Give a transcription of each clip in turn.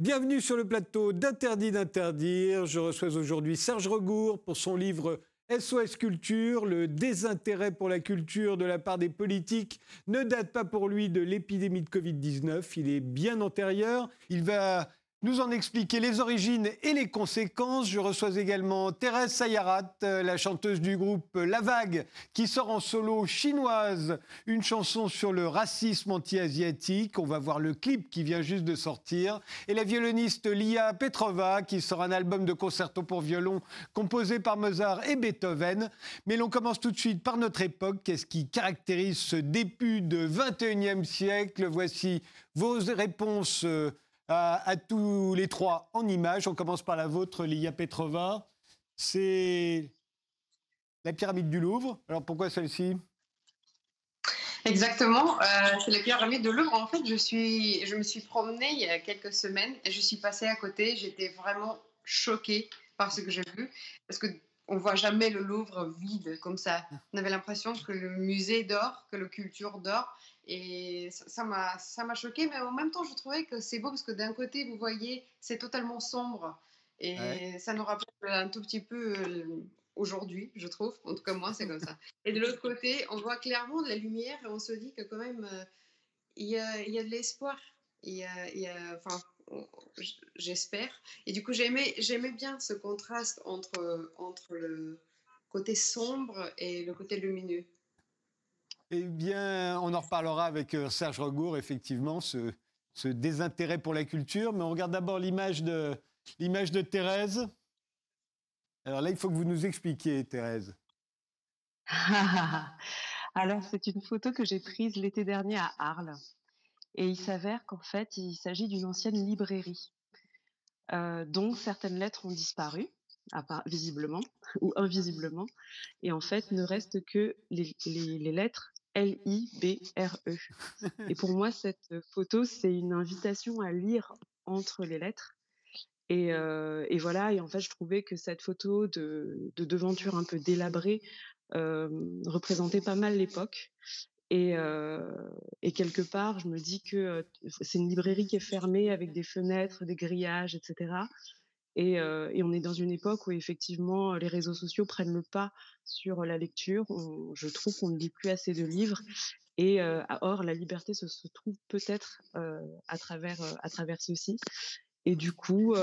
Bienvenue sur le plateau d'Interdit d'interdire. Je reçois aujourd'hui Serge Regour pour son livre SOS Culture. Le désintérêt pour la culture de la part des politiques ne date pas pour lui de l'épidémie de Covid-19. Il est bien antérieur. Il va nous en expliquer les origines et les conséquences. Je reçois également Thérèse Sayarat, euh, la chanteuse du groupe La Vague, qui sort en solo chinoise, une chanson sur le racisme anti-asiatique. On va voir le clip qui vient juste de sortir. Et la violoniste Lia Petrova, qui sort un album de concerto pour violon composé par Mozart et Beethoven. Mais l'on commence tout de suite par notre époque. Qu'est-ce qui caractérise ce début de 21e siècle? Voici vos réponses. Euh, à, tous les trois en images. On commence par la vôtre, Lia Petrova. C'est la pyramide du Louvre. Alors pourquoi celle-ci? Exactement, euh, c'est la pyramide de Louvre. En fait, je, suis, je me suis promenée il y a quelques semaines je suis passée à côté. J'étais vraiment choquée par ce que j'ai vu parce que on voit jamais le Louvre vide comme ça. On avait l'impression que le musée dort, que la culture dort. Et ça m'a ça m'a choqué, mais en même temps, je trouvais que c'est beau parce que d'un côté, vous voyez, c'est totalement sombre. Et ça nous rappelle un tout petit peu euh, aujourd'hui, je trouve. En tout cas, moi, c'est comme ça. Et de l'autre côté, on voit clairement de la lumière et on se dit que quand même, euh, il y, a, y, a, de l'espoir. Il y a, y a, enfin, j'espère. Et du coup, j'aimais, j'aimais bien ce contraste entre, entre le côté sombre et le côté lumineux. Eh bien, on en reparlera avec euh, Serge Regour, effectivement, ce, désintérêt pour la culture. Mais on regarde d'abord l'image de, l'image de Thérèse. Alors là, il faut que vous nous expliquiez, Thérèse. Alors, c'est une photo que j'ai prise l'été dernier à Arles. Et il s'avère qu'en fait, il s'agit d'une ancienne librairie euh, dont certaines lettres ont disparu, visiblement ou invisiblement. Et en fait, ne reste que les lettres L-I-B-R-E. Et pour moi, cette photo, c'est une invitation à lire entre les lettres. Et, euh, voilà, et en fait, je trouvais que cette photo de, devanture un peu délabrée euh, représentait pas mal l'époque. Et, euh, et, quelque part, je me dis que c'est une librairie qui est fermée avec des fenêtres, des grillages, etc. Et, on est dans une époque où effectivement les réseaux sociaux prennent le pas sur la lecture. je trouve qu'on ne lit plus assez de livres. Et euh, or, la liberté se, trouve peut-être à travers à travers ceci. Et du coup,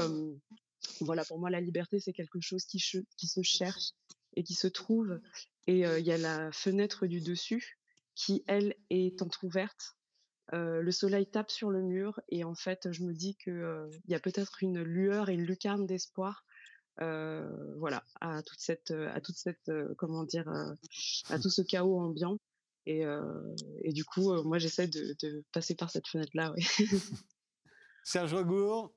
voilà, pour moi, la liberté c'est quelque chose qui, qui se cherche et qui se trouve. Et il y a la fenêtre du dessus qui, elle, est entrouverte euh, le soleil tape sur le mur et en fait, je me dis que euh, il y a peut-être une lueur et une lucarne d'espoir. Euh, voilà, à toute cette, à toute cette, comment dire, à tout ce chaos ambiant. Et, et du coup, moi, j'essaie de, de, passer par cette fenêtre-là. Serge Regour.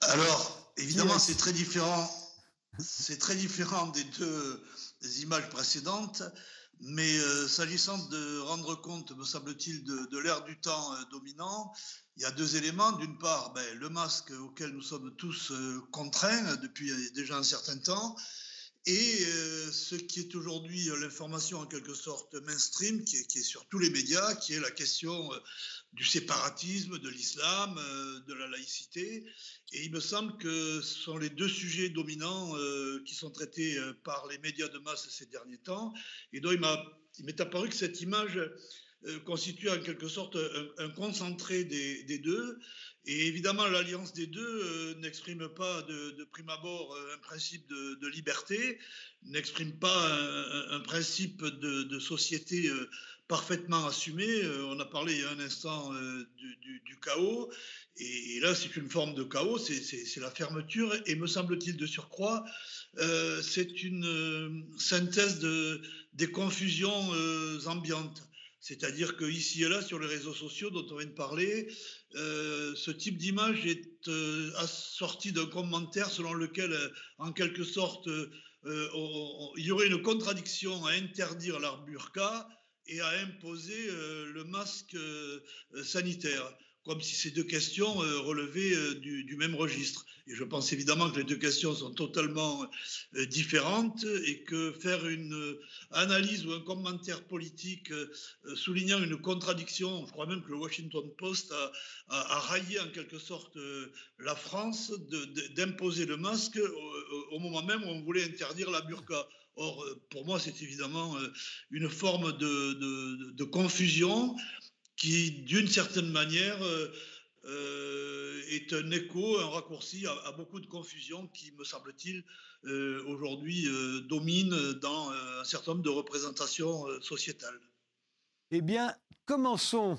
Alors, évidemment, c'est très différent. C'est très différent des deux des images précédentes, mais euh, s'agissant de rendre compte, me semble-t-il, de, l'ère du temps euh, dominant, il y a deux éléments. D'une part, ben, le masque auquel nous sommes tous euh, contraints depuis déjà un certain temps, et ce qui est aujourd'hui l'information en quelque sorte mainstream, qui est, sur tous les médias, qui est la question du séparatisme, de l'islam, de la laïcité. Et il me semble que ce sont les deux sujets dominants euh, qui sont traités euh, par les médias de masse ces derniers temps. Et donc, il m'est apparu que cette image euh, constitue en quelque sorte un, concentré des, deux. Et évidemment, l'alliance des deux n'exprime pas de, prime abord un principe de, liberté, n'exprime pas un, principe de, société parfaitement assumé. on a parlé il y a un instant du, chaos. Et, là, c'est une forme de chaos, c'est la fermeture. Et me semble-t-il de surcroît, euh, c'est une euh, synthèse de, des confusions euh, ambiantes. C'est-à-dire qu'ici et là, sur les réseaux sociaux dont on vient de parler, ce type d'image est assorti d'un commentaire selon lequel, en quelque sorte, il y aurait une contradiction à interdire l'arburqa et à imposer le masque sanitaire comme si ces deux questions euh, relevaient euh, du, même registre. Et je pense évidemment que les deux questions sont totalement euh, différentes et que faire une analyse ou un commentaire politique soulignant une contradiction, je crois même que le Washington Post a, raillé en quelque sorte la France d'imposer le masque au, moment même où on voulait interdire la burqa. Or, pour moi, c'est évidemment une forme de confusion qui, d'une certaine manière, euh, euh, est un écho, un raccourci à, beaucoup de confusion qui, me semble-t-il, euh, aujourd'hui domine dans un certain nombre de représentations sociétales. Eh bien, commençons.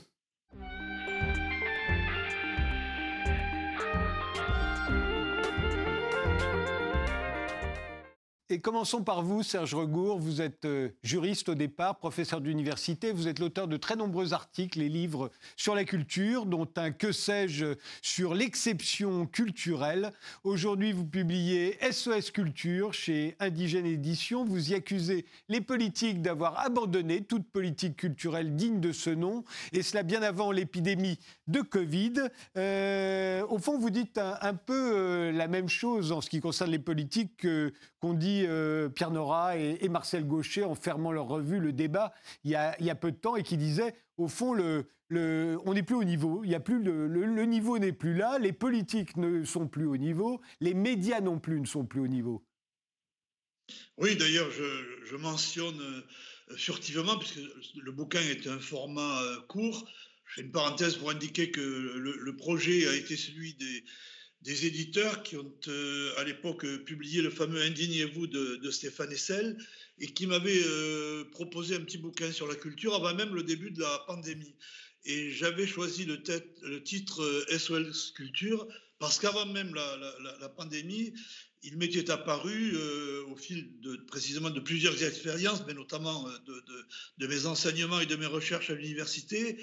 Et commençons par vous, Serge Regour. Vous êtes euh, juriste au départ, professeur d'université. Vous êtes l'auteur de très nombreux articles et livres sur la culture, dont un Que sais-je sur l'exception culturelle. Aujourd'hui, vous publiez SOS Culture chez Indigène Édition. Vous y accusez les politiques d'avoir abandonné toute politique culturelle digne de ce nom, et cela bien avant l'épidémie de Covid. Euh, au fond, vous dites un, peu euh, la même chose en ce qui concerne les politiques qu'on dit euh, Pierre Nora et, Marcel Gaucher en fermant leur revue Le Débat il y a, peu de temps et qui disaient, au fond, on n'est plus au niveau, il y a plus le, niveau n'est plus là, les politiques ne sont plus au niveau, les médias non plus ne sont plus au niveau. Oui, d'ailleurs, je, mentionne euh, furtivement, puisque le bouquin est un format euh, court, je fais une parenthèse pour indiquer que le projet a été celui des des éditeurs qui ont euh, à l'époque publié le fameux Indignez-vous de, Stéphane Essel et qui m'avaient euh, proposé un petit bouquin sur la culture avant même le début de la pandémie. Et j'avais choisi le, titre SOL euh, Culture parce qu'avant même la, pandémie, il m'était apparu au fil de, précisément de plusieurs expériences, mais notamment de mes enseignements et de mes recherches à l'université,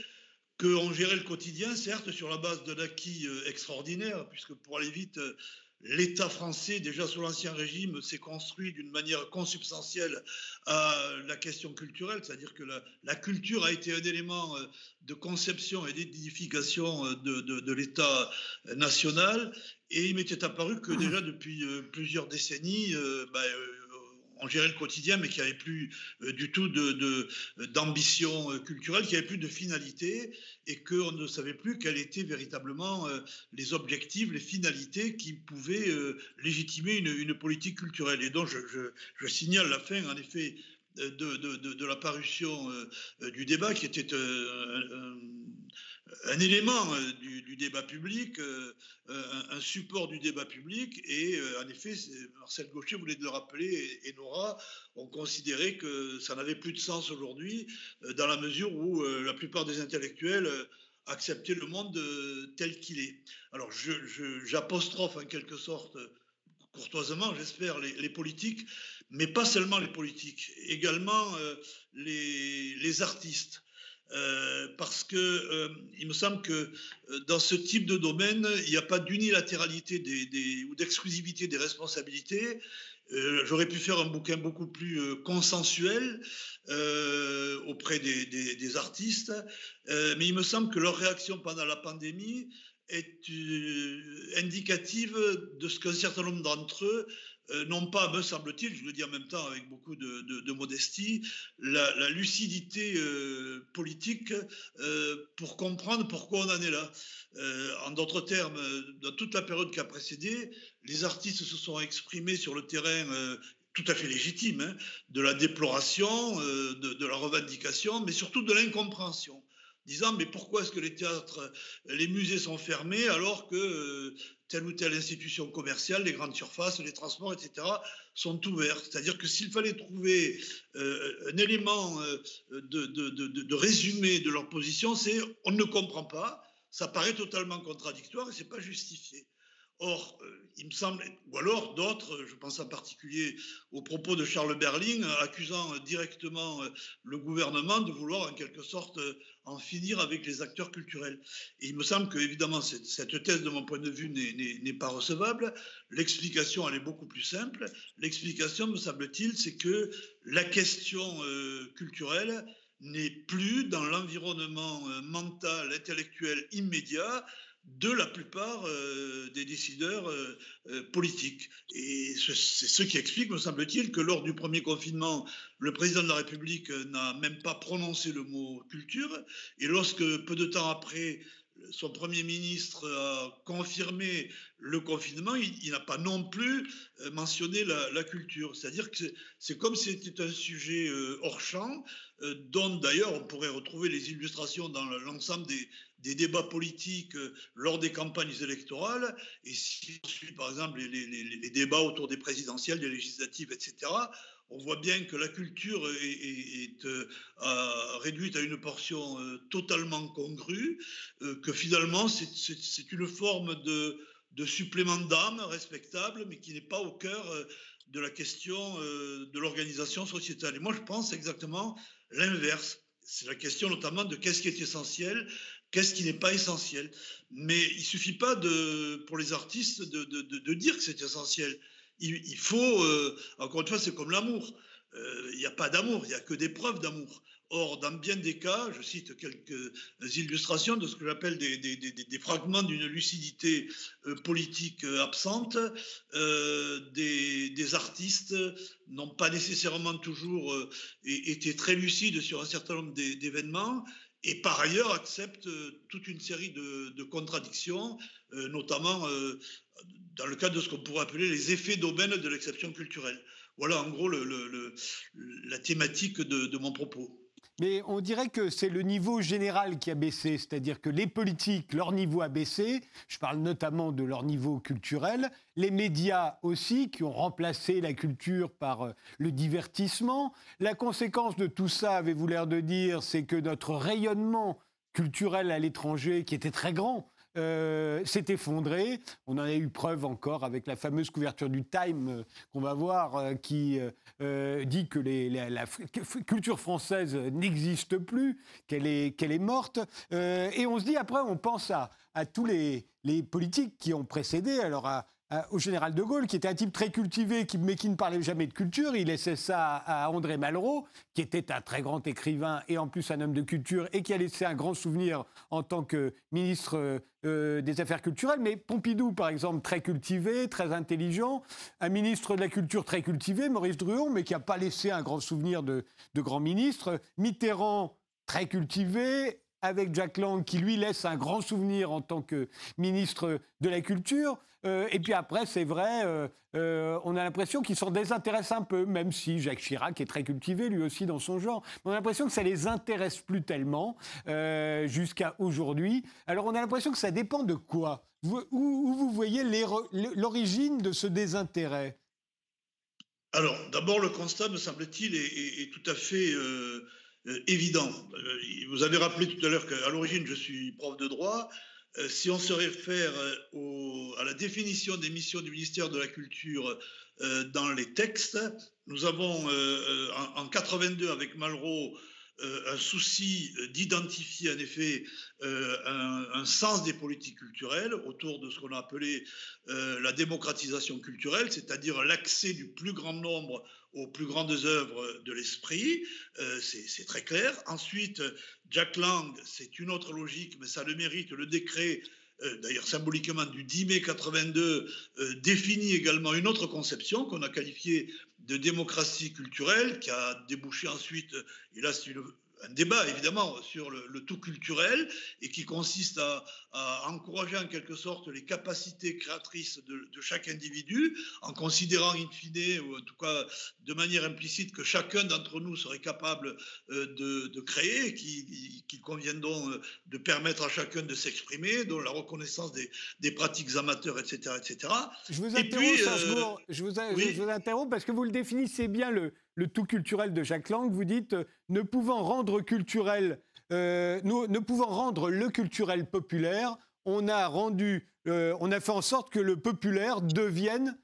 qu'on gérait le quotidien, certes, sur la base d'un acquis euh, extraordinaire, puisque pour aller vite, euh, l'État français, déjà sous l'Ancien Régime, s'est construit d'une manière consubstantielle à la question culturelle, c'est-à-dire que la, culture a été un élément euh, de conception et d'édification de, l'État national. Et il m'était apparu que déjà depuis plusieurs décennies, bah, on gérait le quotidien, mais qui avait plus euh, du tout d'ambition de, euh, culturelle, qui avait plus de finalité, et qu'on ne savait plus quels étaient véritablement euh, les objectifs, les finalités qui pouvaient légitimer une, politique culturelle. Et donc, je, signale la fin, en effet, de, de, la parution du débat, qui était un élément euh, du, débat public, euh, un, support du débat public. Et euh, en effet, Marcel Gaucher voulait le rappeler et, Nora ont considéré que ça n'avait plus de sens aujourd'hui, dans la mesure où la plupart des intellectuels acceptaient le monde tel qu'il est. Alors j'apostrophe en quelque sorte, courtoisement, j'espère, les, politiques, mais pas seulement les politiques, également les artistes. Euh, parce que euh, il me semble que euh, dans ce type de domaine, il n'y a pas d'unilatéralité ou d'exclusivité des responsabilités. J'aurais pu faire un bouquin beaucoup plus consensuel auprès des, des artistes, mais il me semble que leur réaction pendant la pandémie est indicative de ce qu'un certain nombre d'entre eux non pas, me semble-t-il, je le dis en même temps avec beaucoup de, modestie, la, lucidité euh, politique euh, pour comprendre pourquoi on en est là. en d'autres termes, dans toute la période qui a précédé, les artistes se sont exprimés sur le terrain tout à fait légitime, hein, de la déploration, de, la revendication, mais surtout de l'incompréhension disant mais pourquoi est-ce que les théâtres, les musées sont fermés alors que telle ou telle institution commerciale, les grandes surfaces, les transports, etc., sont ouverts. C'est-à-dire que s'il fallait trouver euh, un élément euh, de, résumé de leur position, c'est on ne comprend pas, ça paraît totalement contradictoire et c'est pas justifié. Or, euh, il me semble, ou alors d'autres, je pense en particulier aux propos de Charles Berling, accusant directement le gouvernement de vouloir en quelque sorte en finir avec les acteurs culturels. Il me semble que, évidemment, cette, thèse, de mon point de vue, n'est pas recevable. L'explication, elle est beaucoup plus simple. L'explication, me semble-t-il, c'est que la question euh, culturelle n'est plus dans l'environnement mental, intellectuel immédiat de la plupart euh, des décideurs euh, euh, politiques. Et c'est ce qui explique, me semble-t-il, que lors du premier confinement, le président de la République n'a même pas prononcé le mot culture. Et lorsque, peu de temps après, son Premier ministre a confirmé le confinement, il, n'a pas non plus mentionné la, culture. C'est-à-dire que c'est comme si c'était un sujet hors champ, dont d'ailleurs on pourrait retrouver les illustrations dans l'ensemble des, des débats politiques euh, lors des campagnes électorales, et si on suit par exemple les, débats autour des présidentielles, des législatives, etc., on voit bien que la culture est, euh, réduite à une portion euh, totalement congrue, que finalement c'est une forme de, de supplément d'âme respectable, mais qui n'est pas au cœur de la question de l'organisation sociétale. Et moi, je pense exactement l'inverse. C'est la question notamment de qu'est-ce qui est essentiel qu'est-ce qui n'est pas essentiel. Mais il suffit pas de, pour les artistes de, de, de dire que c'est essentiel. Il, faut, euh, encore une fois, c'est comme l'amour. Euh, il n'y a pas d'amour, il n'y a que des preuves d'amour. Or, dans bien des cas, je cite quelques illustrations de ce que j'appelle des, des, des, des, fragments d'une lucidité euh, politique absente. des, artistes n'ont pas nécessairement toujours été très lucides sur un certain nombre d'événements et par ailleurs accepte euh, toute une série de, contradictions, euh, notamment euh, dans le cadre de ce qu'on pourrait appeler les effets d'aubaine de l'exception culturelle. Voilà en gros la thématique de mon propos. Mais on dirait que c'est le niveau général qui a baissé, c'est-à-dire que les politiques, leur niveau a baissé, je parle notamment de leur niveau culturel, les médias aussi, qui ont remplacé la culture par euh, le divertissement. La conséquence de tout ça, avez-vous l'air de dire, c'est que notre rayonnement culturel à l'étranger, qui était très grand, euh, s'est effondré. On en a eu preuve encore avec la fameuse couverture du Time euh, qu'on va voir, euh, qui dit que la, culture française n'existe plus, qu'elle est, morte. et on se dit après, on pense à, à tous les, les politiques qui ont précédé, alors à, euh, au général de Gaulle, qui était un type très cultivé, mais qui ne parlait jamais de culture. Il laissait ça à André Malraux, qui était un très grand écrivain et en plus un homme de culture, et qui a laissé un grand souvenir en tant que ministre euh, des Affaires culturelles. Mais Pompidou, par exemple, très cultivé, très intelligent. Un ministre de la Culture très cultivé, Maurice Druon, mais qui n'a pas laissé un grand souvenir de, de grand ministre. Mitterrand, très cultivé, avec Jack Lang, qui lui laisse un grand souvenir en tant que ministre de la Culture. Euh, et puis après, c'est vrai, euh, euh, on a l'impression qu'ils s'en désintéressent un peu, même si Jacques Chirac est très cultivé lui aussi dans son genre. On a l'impression que ça les intéresse plus tellement jusqu'à aujourd'hui. Alors on a l'impression que ça dépend de quoi? Où, vous voyez l'origine de ce désintérêt? Alors d'abord, le constat, me semble-t-il, est, tout à fait... évident. Vous avez rappelé tout à l'heure qu'à l'origine, je suis prof de droit. Euh, si on se réfère euh, à la définition des missions du ministère de la Culture euh, dans les textes, nous avons en, 82 avec Malraux un souci d'identifier en effet un, sens des politiques culturelles autour de ce qu'on a appelé la démocratisation culturelle, c'est-à-dire l'accès du plus grand nombre aux plus grandes œuvres de l'esprit, euh, c'est très clair. Ensuite, Jack Lang, c'est une autre logique, mais ça le mérite. Le décret, euh, d'ailleurs symboliquement du 10 mai 82, euh, définit également une autre conception qu'on a qualifiée de démocratie culturelle, qui a débouché ensuite, et là c'est une un débat évidemment sur le, tout culturel et qui consiste à, encourager en quelque sorte les capacités créatrices de, chaque individu en considérant in fine ou en tout cas de manière implicite que chacun d'entre nous serait capable euh, de, créer, qu'il convient donc euh, de permettre à chacun de s'exprimer, dont la reconnaissance des, pratiques amateurs, etc. etc. Je vous interromps, euh, je, vous, je vous interromps parce que vous le définissez bien le le tout culturel de Jacques Lang, vous dites euh, ne pouvant rendre culturel, euh, ne pouvant rendre le culturel populaire, on a rendu, euh, on a fait en sorte que le populaire devienne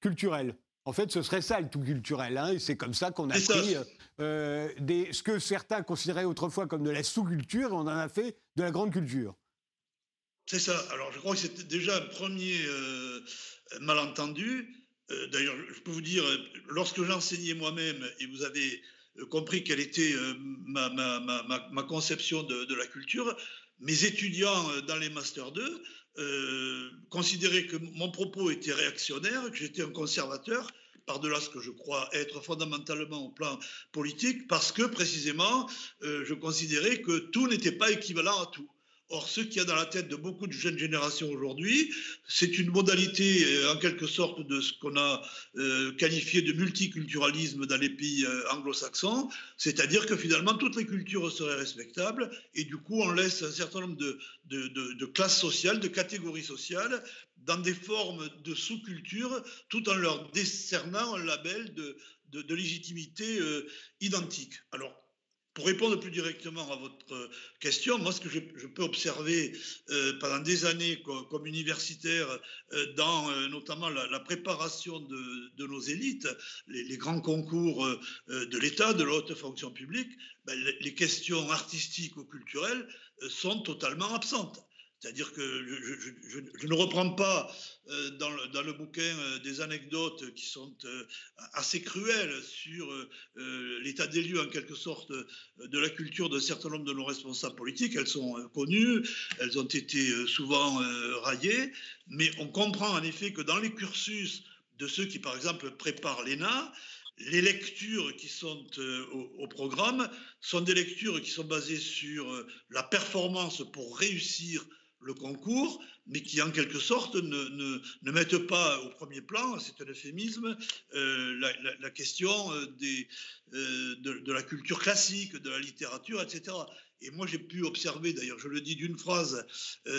culturel. En fait, ce serait ça le tout culturel, hein, et c'est comme ça qu'on a pris des, ce que certains considéraient autrefois comme de la sous-culture, et on en a fait de la grande culture. C'est ça. Alors, je crois que c'était déjà un premier malentendu. Euh, d'ailleurs, je peux vous dire, lorsque j'enseignais moi-même, et vous avez compris quelle était ma, ma, conception de, de, la culture, mes étudiants dans les Master 2 considéraient que mon propos était réactionnaire, que j'étais un conservateur, par-delà ce que je crois être fondamentalement au plan politique, parce que précisément, je considérais que tout n'était pas équivalent à tout. Or, ce qu'il y a dans la tête de beaucoup de jeunes générations aujourd'hui, c'est une modalité euh, en quelque sorte de ce qu'on a euh, qualifié de multiculturalisme dans les pays euh, anglo-saxons, c'est-à-dire que finalement toutes les cultures seraient respectables et du coup on laisse un certain nombre de, classes sociales, de catégories sociales dans des formes de sous-culture tout en leur décernant un label de, de légitimité identique. Alors, pour répondre plus directement à votre question, moi, ce que je, peux observer euh, pendant des années comme, universitaire, euh, dans euh, notamment la, préparation de, nos élites, les, grands concours de l'État, de la haute fonction publique, ben, les questions artistiques ou culturelles sont totalement absentes. C'est-à-dire que je, ne reprends pas euh, dans, le, bouquin euh, des anecdotes qui sont euh, assez cruelles sur l'état des lieux, en quelque sorte, de la culture d'un certain nombre de nos responsables politiques. Elles sont connues, elles ont été souvent raillées, mais on comprend en effet que dans les cursus de ceux qui, par exemple, préparent l'ENA, les lectures qui sont au, programme sont des lectures qui sont basées sur la performance pour réussir le concours, mais qui en quelque sorte ne, ne, mettent pas au premier plan, c'est un euphémisme, euh, la, question euh, euh, de, la culture classique, de la littérature, etc. Et moi j'ai pu observer, d'ailleurs je le dis d'une phrase,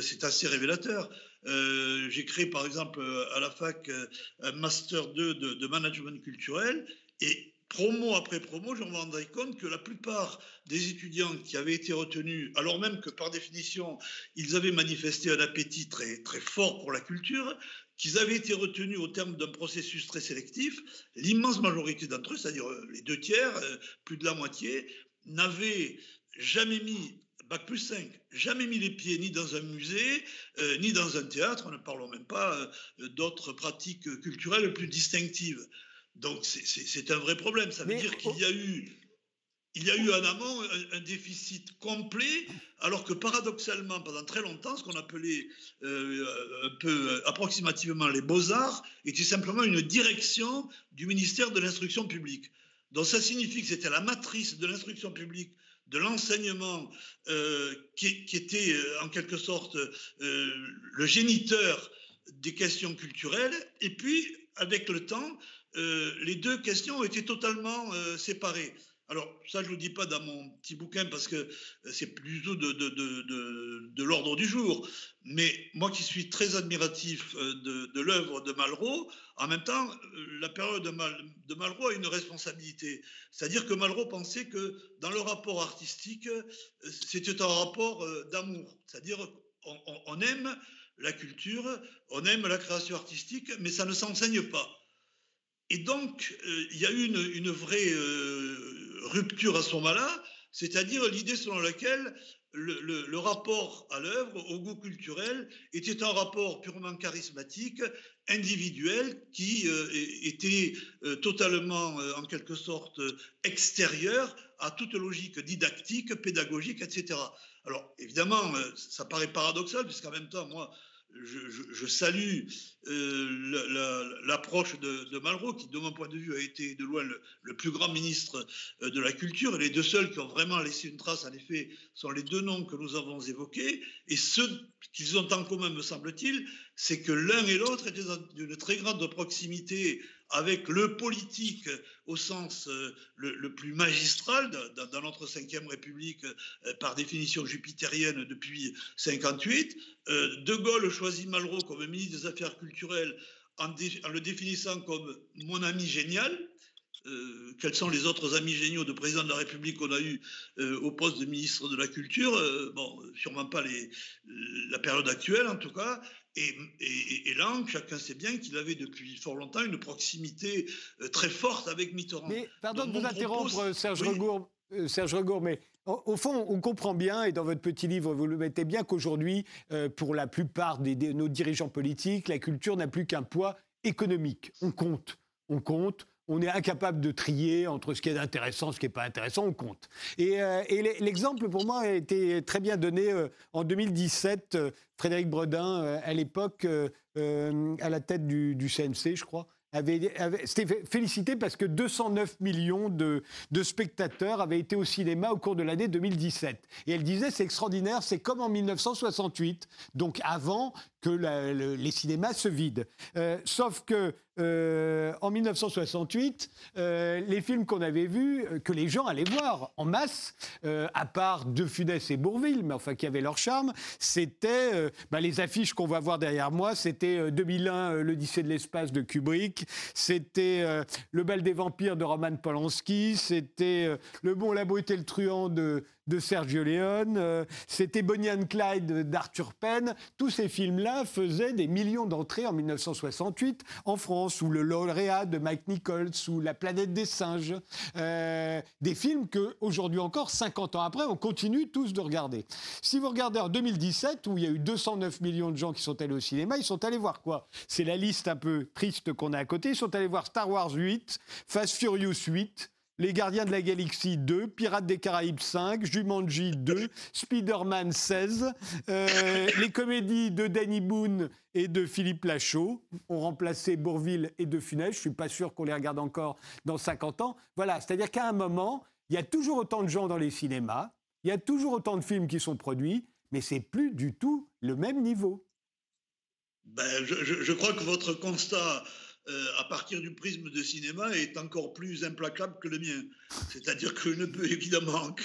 c'est assez révélateur, j'ai créé par exemple à la fac un master 2 de, de management culturel, et promo après promo, je me rendais compte que la plupart des étudiants qui avaient été retenus, alors même que par définition, ils avaient manifesté un appétit très, très fort pour la culture, qu'ils avaient été retenus au terme d'un processus très sélectif, l'immense majorité d'entre eux, c'est-à-dire euh, les deux tiers, euh, plus de la moitié, n'avaient jamais mis Bac plus 5, jamais mis les pieds ni dans un musée, euh, ni dans un théâtre, ne parlons même pas d'autres pratiques culturelles plus distinctives. Donc c'est un vrai problème. Ça veut dire qu'il y a eu, il y a eu en amont un, déficit complet, alors que paradoxalement, pendant très longtemps, ce qu'on appelait euh, un peu euh, approximativement les beaux-arts était simplement une direction du ministère de l'instruction publique. Donc ça signifie que c'était la matrice de l'instruction publique de l'enseignement euh, qui, qui, était en quelque sorte le géniteur des questions culturelles, et puis avec le temps, euh, les deux questions été totalement euh, séparées. Alors, ça, je ne le dis pas dans mon petit bouquin parce que euh, c'est plutôt de, de, l'ordre du jour. Mais moi qui suis très admiratif de, l'œuvre de Malraux, en même temps, la période de, Malraux a une responsabilité. C'est-à-dire que Malraux pensait que dans le rapport artistique, c'était un rapport d'amour. C'est-à-dire on, on aime la culture, on aime la création artistique, mais ça ne s'enseigne pas. Et donc, euh, il y a eu une, vraie euh, rupture à ce moment-là, c'est-à-dire l'idée selon laquelle le, rapport à l'œuvre, au goût culturel, était un rapport purement charismatique, individuel, qui euh, était totalement, en quelque sorte, extérieur à toute logique didactique, pédagogique, etc. Alors, évidemment, ça paraît paradoxal, puisqu'en même temps, moi, je, salue euh, l'approche de, Malraux, qui, de mon point de vue, a été de loin le, plus grand ministre euh, de la Culture. Et les deux seuls qui ont vraiment laissé une trace, en effet, sont les deux noms que nous avons évoqués. Et ce qu'ils ont en commun, me semble-t-il, c'est que l'un et l'autre étaient d'une très grande proximité avec le politique au sens euh, le, plus magistral dans, notre cinquième République, euh, par définition jupitérienne depuis 58. Euh, de Gaulle choisit Malraux comme ministre des Affaires culturelles en, le définissant comme mon ami génial. Quels sont les autres amis géniaux de président de la République qu'on a eu au poste de ministre de la Culture Bon, sûrement pas les, la période actuelle en tout cas. Et, là, chacun sait bien qu'il avait depuis fort longtemps une proximité euh, très forte avec Mitterrand. Mais pardon de vous interrompre, Serge, Regour, euh, Serge Regour, mais au, fond, on comprend bien, et dans votre petit livre, vous le mettez bien, qu'aujourd'hui, euh, pour la plupart de nos dirigeants politiques, la culture n'a plus qu'un poids économique. On compte, on compte, on est incapable de trier entre ce qui est intéressant, ce qui n'est pas intéressant, on compte. Et, euh, l'exemple pour moi a été très bien donné euh, en 2017. Frédéric Bredin, à l'époque, à la tête du, CNC, je crois, avait, c'était félicité parce que 209 millions de, spectateurs avaient été au cinéma au cours de l'année 2017. Et elle disait, c'est extraordinaire, c'est comme en 1968, donc avant que les cinémas se vident. Euh, sauf que euh, en 1968, euh, les films qu'on avait vus, que les gens allaient voir en masse, à part De Funès et Bourville, mais enfin qui avaient leur charme, c'était bah, les affiches qu'on va voir derrière moi, c'était 2001, l'Odyssée de l'espace de Kubrick, c'était Le bal des vampires de Roman Polanski, c'était Le bon, la beauté, le truand de, de Sergio Leone, euh, c'était Bonnie and Clyde d'Arthur Penn. Tous ces films-là faisaient des millions d'entrées en 1968 en France, ou Le lauréat de Mike Nichols, ou La planète des singes. Euh, des films que, aujourd'hui encore, 50 ans après, on continue tous de regarder. Si vous regardez en 2017, où il y a eu 209 millions de gens qui sont allés au cinéma, ils sont allés voir quoi? C'est la liste un peu triste qu'on a à côté. Ils sont allés voir Star Wars 8, Fast Furious 8, les Gardiens de la Galaxie 2, Pirates des Caraïbes 5, Jumanji 2, Spider-Man 16, euh, les comédies de Danny Boone et de Philippe Lachaud ont remplacé Bourville et De Funès. Je ne suis pas sûr qu'on les regarde encore dans 50 ans. Voilà, c'est-à-dire qu'à un moment, il y a toujours autant de gens dans les cinémas, il y a toujours autant de films qui sont produits, mais c'est plus du tout le même niveau. Ben, je crois que votre constat euh, à partir du prisme de cinéma est encore plus implacable que le mien. C'est-à-dire que je ne peux évidemment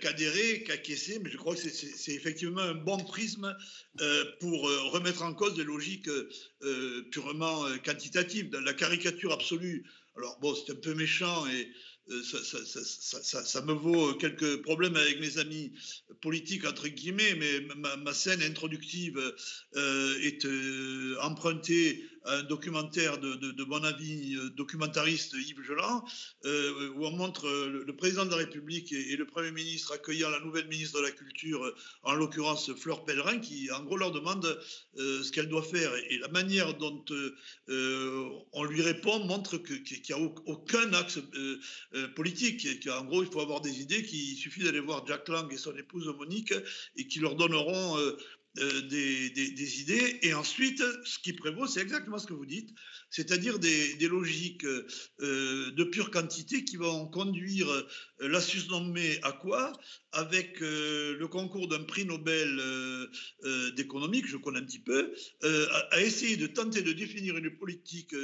qu'adhérer, qu'acquiescer, mais je crois que c'est effectivement un bon prisme euh, pour euh, remettre en cause des logiques purement quantitatives. la caricature absolue, alors bon, c'est un peu méchant et ça, me vaut quelques problèmes avec mes amis politiques, entre guillemets, mais ma, scène introductive est empruntée un documentaire de, de, mon avis documentariste Yves Geland, où on montre le, président de la République et, le Premier ministre accueillant la nouvelle ministre de la Culture, en l'occurrence Fleur Pellerin, qui en gros leur demande ce qu'elle doit faire. Et la manière dont on lui répond montre qu'il n'y a aucun axe euh, politique. Et en gros, il faut avoir des idées, qu'il suffit d'aller voir Jack Lang et son épouse Monique et qui leur donneront euh, euh, des, idées. Et ensuite, ce qui prévaut, c'est exactement ce que vous dites, c'est-à-dire des, logiques de pure quantité qui vont conduire la susnommée à quoi? Avec le concours d'un prix Nobel d'économie, que je connais un petit peu, à, essayer de tenter de définir une politique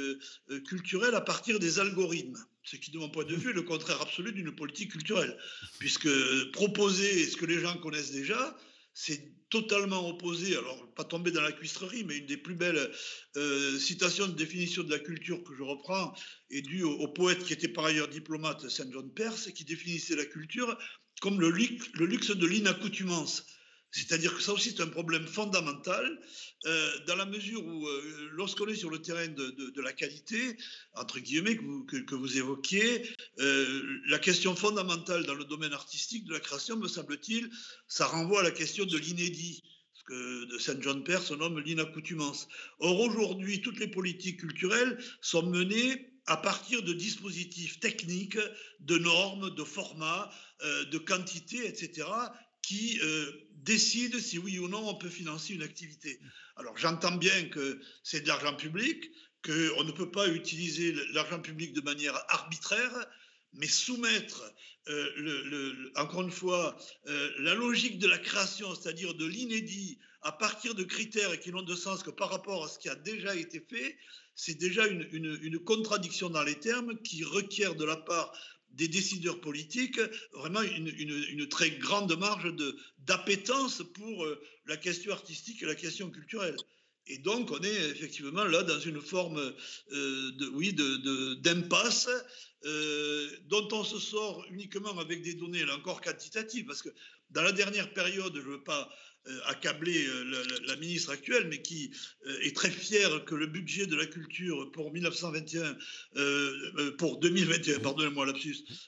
culturelle à partir des algorithmes ce qui, de mon point de vue, est le contraire absolu d'une politique culturelle. Puisque proposer ce que les gens connaissent déjà, c'est totalement opposé, alors pas tomber dans la cuistrerie, mais une des plus belles euh, citations de définition de la culture que je reprends est due au, poète qui était par ailleurs diplomate, Saint John Perse, qui définissait la culture comme le, le luxe de l'inaccoutumance. C'est-à-dire que ça aussi, c'est un problème fondamental, euh, dans la mesure où, euh, lorsqu'on est sur le terrain de, la qualité, entre guillemets, que vous, évoquiez, euh, la question fondamentale dans le domaine artistique de la création, me semble-t-il, ça renvoie à la question de l'inédit ce que de Saint John Père se nomme l'inaccoutumance. Or, aujourd'hui, toutes les politiques culturelles sont menées à partir de dispositifs techniques, de normes, de formats, de quantités, etc., qui décide si oui ou non on peut financer une activité. Alors j'entends bien que c'est de l'argent public, qu'on ne peut pas utiliser l'argent public de manière arbitraire, mais soumettre, euh, encore une fois, euh, la logique de la création, c'est-à-dire de l'inédit, à partir de critères qui n'ont de sens que par rapport à ce qui a déjà été fait, c'est déjà une, contradiction dans les termes qui requiert de la part des décideurs politiques vraiment une, très grande marge d'appétence pour euh, la question artistique et la question culturelle. Et donc, on est effectivement là dans une forme, euh, de, oui, d'impasse de, euh, dont on se sort uniquement avec des données, là encore quantitatives, parce que dans la dernière période, je ne veux pas euh, accabler euh, la, ministre actuelle, mais qui euh, est très fière que le budget de la culture pour 1921, pour 2021, pardonnez-moi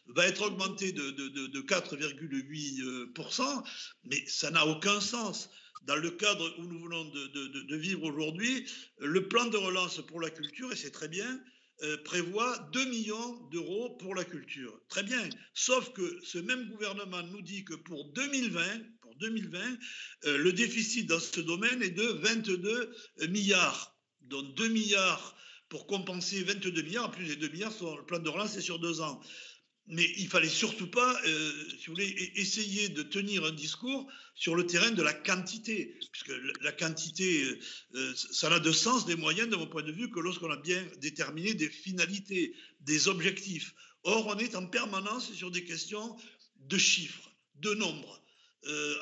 va être augmenté de, de 4,8%, mais ça n'a aucun sens. Dans le cadre où nous venons de, vivre aujourd'hui, le plan de relance pour la culture, et c'est très bien, prévoit 2 millions d'euros pour la culture. Très bien. Sauf que ce même gouvernement nous dit que pour 2020, pour 2020 euh, le déficit dans ce domaine est de 22 milliards. Donc 2 milliards pour compenser 22 milliards, en plus les 2 milliards sur le plan de relance, c'est sur deux ans mais il fallait surtout pas, euh, si vous voulez, essayer de tenir un discours sur le terrain de la quantité, puisque la quantité, euh, ça n'a de sens des moyens, de mon point de vue, que lorsqu'on a bien déterminé des finalités, des objectifs. Or, on est en permanence sur des questions de chiffres, de nombres.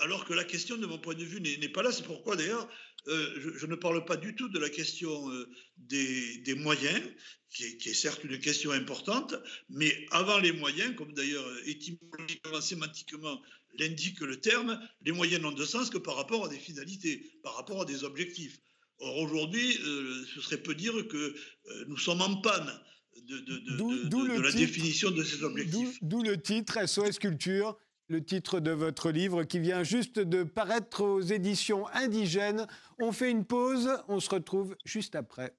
Alors que la question, de mon point de vue, n'est pas là. C'est pourquoi, d'ailleurs, je, ne parle pas du tout de la question des, des, moyens, qui est, certes une question importante, mais avant les moyens, comme d'ailleurs étymologiquement, sémantiquement l'indique le terme, les moyens n'ont de sens que par rapport à des finalités, par rapport à des objectifs. Or aujourd'hui, euh, ce serait peu dire que euh, nous sommes en panne de, de, la définition de ces objectifs. D'où le titre SOS Culture, le titre de votre livre qui vient juste de paraître aux éditions indigènes. On fait une pause, on se retrouve juste après.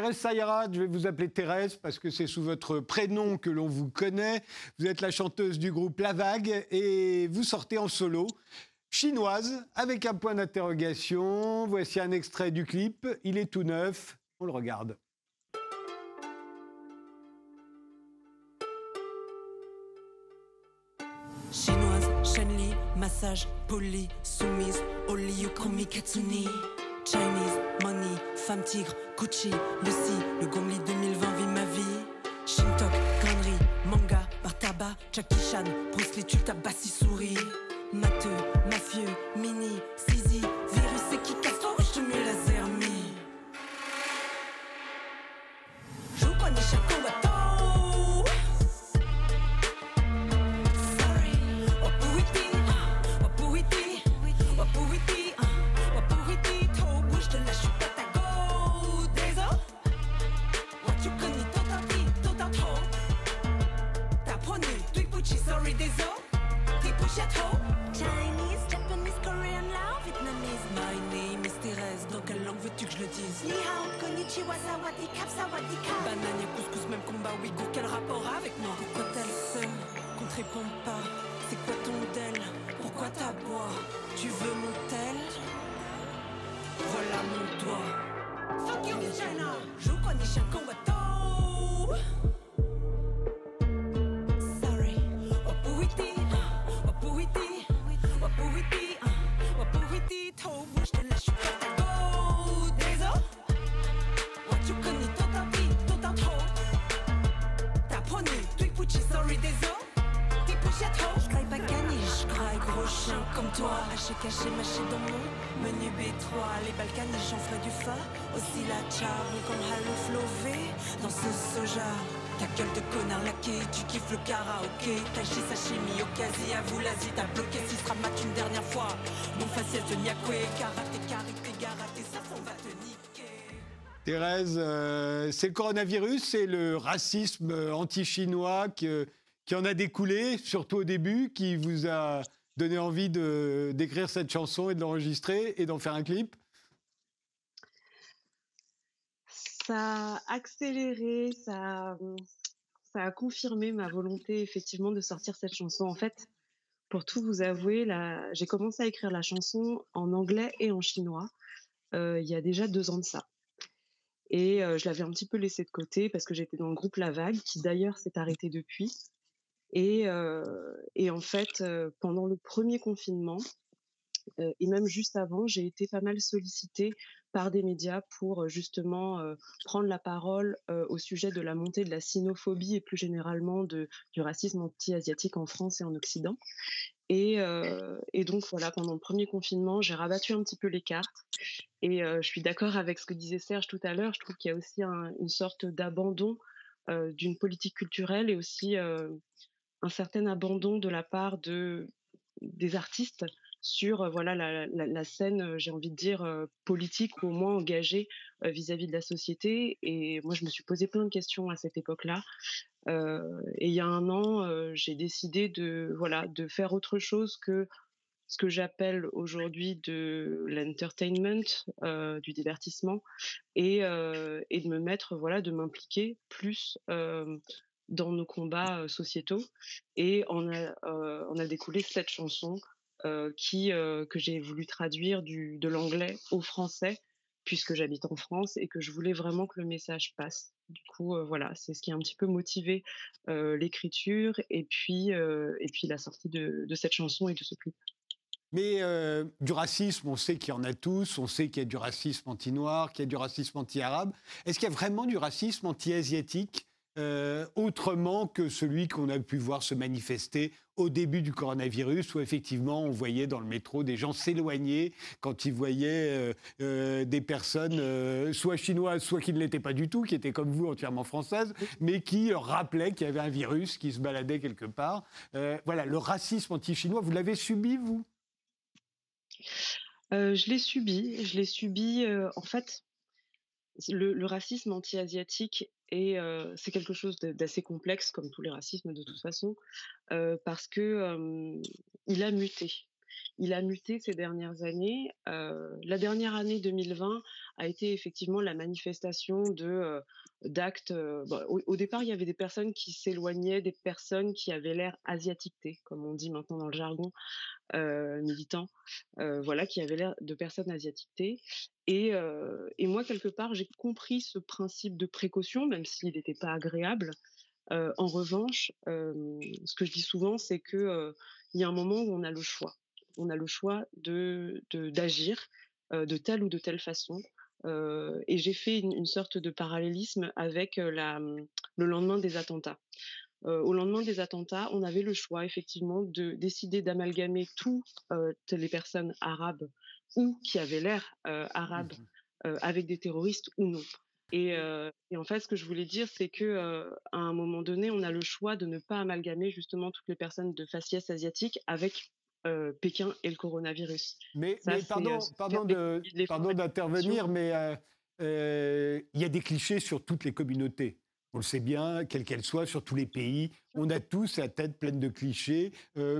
Thérèse Sayara, je vais vous appeler Thérèse parce que c'est sous votre prénom que l'on vous connaît. Vous êtes la chanteuse du groupe La Vague et vous sortez en solo. Chinoise, avec un point d'interrogation. Voici un extrait du clip. Il est tout neuf. On le regarde. Chinoise, Shenli, massage, poli, soumise, Katsuni. Chinese, money, femme tigre, Gucci, Lucy, le Gongli 2020 vit ma vie. Shintok, connerie, manga, bar tabac, Jackie Chan, Bruce Lee, tu si souris. Matheux, mafieux, mini, Sizi, virus et qui casse Banane et couscous, même combat, oui, quel rapport avec moi? Pourquoi t'as le seum qu'on te répond pas. C'est quoi ton del? Pourquoi t'aboies Tu veux mon tel? Voilà mon doigt Fuck you, China. Joue quoi, ni chien combattant Sorry comme toi, haché, caché, mâché dans mon menu B3. Les Balkans, j'en ferai du fa. Aussi la charme comme Halo Flové. Dans ce soja, ta gueule de connard laqué, tu kiffes le karaoké. Tachi sashimi, quasi à vous l'Asie, t'as bloqué si mat une dernière fois. Mon faciès de Nyakwe, karaté, karité, garaté, ça on va te niquer. Thérèse, euh, c'est le coronavirus, c'est le racisme anti-chinois qui, qui en a découlé, surtout au début, qui vous a donné envie d'écrire cette chanson et de l'enregistrer et d'en faire un clip? Ça a accéléré, ça, ça a confirmé ma volonté effectivement de sortir cette chanson. En fait, pour tout vous avouer, j'ai commencé à écrire la chanson en anglais et en chinois euh, il y a déjà deux ans de ça. Et euh, je l'avais un petit peu laissé de côté parce que j'étais dans le groupe La Vague, qui d'ailleurs s'est arrêté depuis. Et, et en fait, pendant le premier confinement, et même juste avant, j'ai été pas mal sollicitée par des médias pour justement prendre la parole au sujet de la montée de la sinophobie et plus généralement de, du racisme anti-asiatique en France et en Occident. Et, et, donc voilà, pendant le premier confinement, j'ai rabattu un petit peu les cartes. Et je suis d'accord avec ce que disait Serge tout à l'heure. Je trouve qu'il y a aussi une sorte d'abandon d'une politique culturelle et aussi un certain abandon de la part de, des artistes sur voilà la, scène, j'ai envie de dire politique ou au moins engagée vis-à-vis de la société. Et moi, je me suis posé plein de questions à cette époque-là. et il y a un an, j'ai décidé de voilà de faire autre chose que ce que j'appelle aujourd'hui de l'entertainment, du divertissement, et, et, de me mettre, voilà, de m'impliquer plus dans nos combats sociétaux. Et on a, découlé cette chanson qui, que j'ai voulu traduire du, de l'anglais au français, puisque j'habite en France et que je voulais vraiment que le message passe. Du coup, voilà, c'est ce qui a un petit peu motivé l'écriture et puis, et puis la sortie de, cette chanson et de ce clip. Mais du racisme, on sait qu'il y en a tous, on sait qu'il y a du racisme anti-noir, qu'il y a du racisme anti-arabe. Est-ce qu'il y a vraiment du racisme anti-asiatique? Euh, autrement que celui qu'on a pu voir se manifester au début du coronavirus, où effectivement on voyait dans le métro des gens s'éloigner quand ils voyaient euh, euh, des personnes soit chinoises, soit qui ne l'étaient pas du tout, qui étaient comme vous entièrement françaises, mais qui rappelaient qu'il y avait un virus qui se baladait quelque part. voilà, le racisme anti-chinois, vous l'avez subi, vous? Je l'ai subi. Je l'ai subi, en fait, le, le racisme anti-asiatique et c'est quelque chose d'assez complexe, comme tous les racismes de toute façon, parce que il a muté. Il a muté ces dernières années. la dernière année 2020 a été effectivement la manifestation de d'actes. au, départ, il y avait des personnes qui s'éloignaient des personnes qui avaient l'air asiatiquées, comme on dit maintenant dans le jargon militant, voilà, qui avaient l'air de personnes asiatiquées. Et, moi, quelque part, j'ai compris ce principe de précaution, même s'il n'était pas agréable. en revanche, ce que je dis souvent, c'est que il y a un moment où on a le choix. On a le choix de d'agir de, telle ou de telle façon. et j'ai fait une, sorte de parallélisme avec la, le lendemain des attentats. au lendemain des attentats, on avait le choix effectivement de décider d'amalgamer toutes les personnes arabes ou qui avaient l'air arabes mmh avec des terroristes ou non. Et, et, en fait, ce que je voulais dire, c'est que à un moment donné, on a le choix de ne pas amalgamer justement toutes les personnes de faciès asiatique avec Pékin et le coronavirus. Mais, pardon, pardon, de, pardon d'intervenir, mais il y a des clichés sur toutes les communautés. On le sait bien, quelle qu'elle soit, sur tous les pays, on a tous la tête pleine de clichés,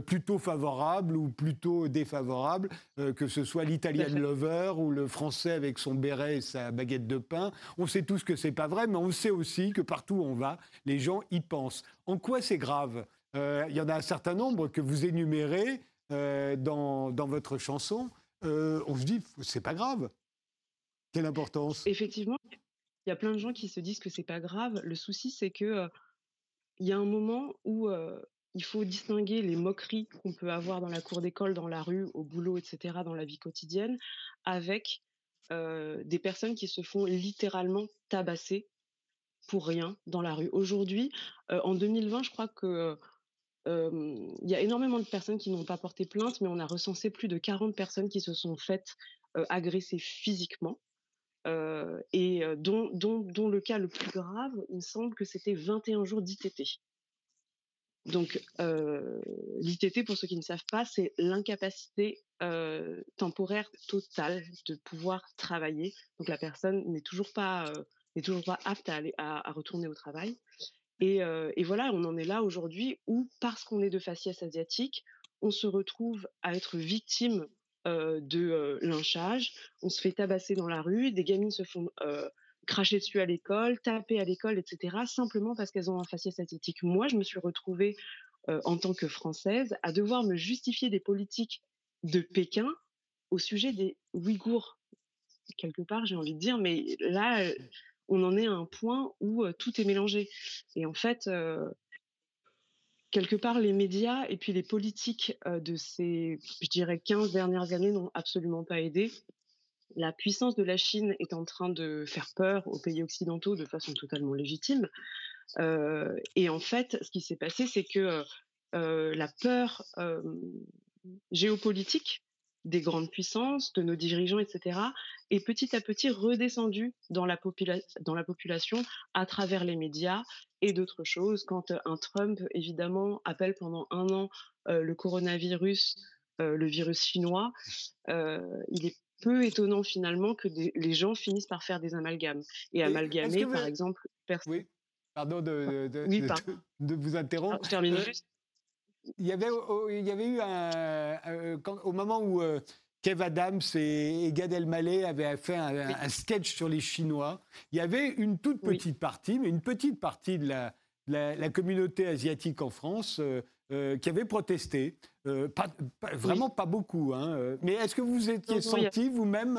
plutôt favorables ou plutôt défavorables, que ce soit l'Italian lover ou le Français avec son béret et sa baguette de pain. On sait tous que c'est pas vrai, mais on sait aussi que partout où on va, les gens y pensent. En quoi c'est grave? Il y en a un certain nombre que vous énumérez euh, dans, votre chanson, euh, on se dit, c'est pas grave. Quelle importance? Effectivement, il y a plein de gens qui se disent que c'est pas grave. Le souci, c'est que euh, il y a un moment où il faut distinguer les moqueries qu'on peut avoir dans la cour d'école, dans la rue, au boulot, etc., dans la vie quotidienne, avec des personnes qui se font littéralement tabasser pour rien dans la rue. Aujourd'hui, en 2020, je crois que il y a énormément de personnes qui n'ont pas porté plainte, mais on a recensé plus de 40 personnes qui se sont faites agresser physiquement. et dont, le cas le plus grave, il me semble que c'était 21 jours d'ITT. Donc, l'ITT, pour ceux qui ne savent pas, c'est l'incapacité temporaire totale de pouvoir travailler. Donc, la personne n'est toujours pas, n'est toujours pas apte à, aller, à retourner au travail. Et, voilà, on en est là aujourd'hui où, parce qu'on est de faciès asiatique, on se retrouve à être victime de lynchage, on se fait tabasser dans la rue, des gamines se font cracher dessus à l'école, taper à l'école, etc., simplement parce qu'elles ont un faciès asiatique. Moi, je me suis retrouvée en tant que Française à devoir me justifier des politiques de Pékin au sujet des Ouïghours. Quelque part, j'ai envie de dire, mais là, on en est à un point où tout est mélangé. Et en fait, quelque part, les médias et puis les politiques de ces, je dirais, 15 dernières années n'ont absolument pas aidé. La puissance de la Chine est en train de faire peur aux pays occidentaux de façon totalement légitime. et en fait, ce qui s'est passé, c'est que la peur géopolitique des grandes puissances, de nos dirigeants, etc., est petit à petit redescendu dans la, dans la population à travers les médias et d'autres choses. Quand un Trump, évidemment, appelle pendant un an le coronavirus le virus chinois, il est peu étonnant finalement que les gens finissent par faire des amalgames. Et, amalgamer, par exemple, Oui, pardon de, de, vous interrompre. je termine juste. Il y avait, il y avait eu un, au moment où Kev Adams et, Gad Elmaleh avaient fait un, sketch sur les Chinois. Il y avait une toute petite partie, mais une petite partie de la, la, communauté asiatique en France euh, euh, qui avait protesté. Euh, pas, vraiment pas beaucoup. Hein, mais est-ce que vous étiez senti vous-même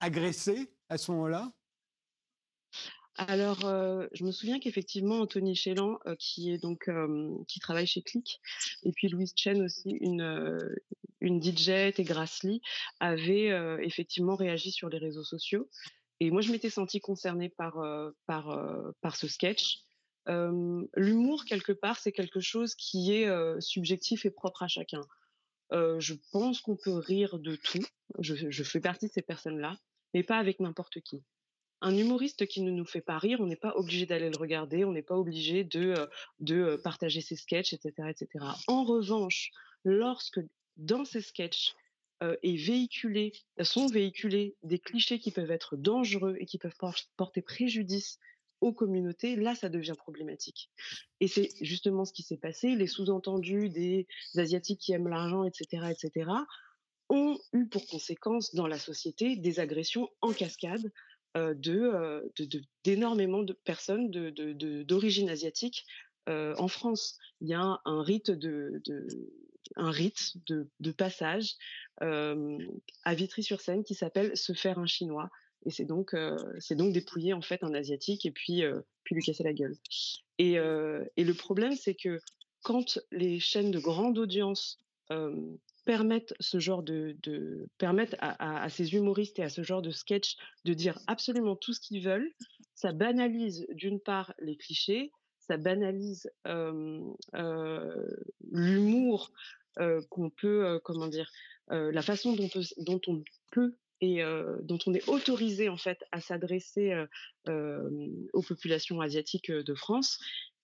agressé à ce moment-là? Alors, je me souviens qu'effectivement, Anthony Chélan, qui est donc qui travaille chez Click, et puis Louise Chen aussi, une une DJ, Grassley, avait effectivement réagi sur les réseaux sociaux. Et moi, je m'étais sentie concernée par par par ce sketch. L'humour quelque part, c'est quelque chose qui est subjectif et propre à chacun. je pense qu'on peut rire de tout. Je, je fais partie de ces personnes-là, mais pas avec n'importe qui un humoriste qui ne nous fait pas rire, on n'est pas obligé d'aller le regarder, on n'est pas obligé de, de partager ses sketchs, etc., etc. En revanche, lorsque dans ces sketchs est véhiculé, sont véhiculés des clichés qui peuvent être dangereux et qui peuvent porter préjudice aux communautés, là, ça devient problématique. Et c'est justement ce qui s'est passé. Les sous-entendus des Asiatiques qui aiment l'argent, etc., etc., ont eu pour conséquence dans la société des agressions en cascade de, d'énormément de, personnes d'origine asiatique en France. Il y a un, rite de, un rite de, passage à Vitry-sur-Seine qui s'appelle se faire un chinois. Et c'est donc, donc dépouiller en fait un asiatique et puis, puis lui casser la gueule. Et, et le problème, c'est que quand les chaînes de grande audience permettent ce genre de, permettent à, ces humoristes et à ce genre de sketch de dire absolument tout ce qu'ils veulent. Ça banalise d'une part les clichés, ça banalise l'humour qu'on peut, comment dire, la façon dont, dont on peut et dont on est autorisé en fait à s'adresser aux populations asiatiques de France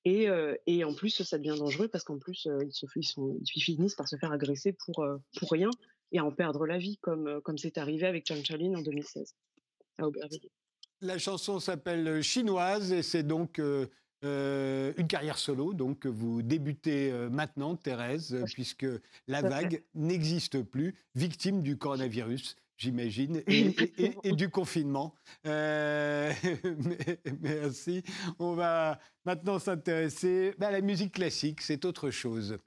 et, et, en plus, ça devient dangereux parce qu'en plus, ils, se, ils, sont, ils, finissent par se faire agresser pour, pour rien et à en perdre la vie, comme comme c'est arrivé avec Chang Chalin en 2016 à Aubervilliers. La chanson s'appelle Chinoise et c'est donc une carrière solo. Donc vous débutez maintenant, Thérèse, puisque la vague n'existe plus, victime du coronavirus j'imagine, et, du confinement. Euh, merci. On va maintenant s'intéresser à la musique classique, c'est autre chose.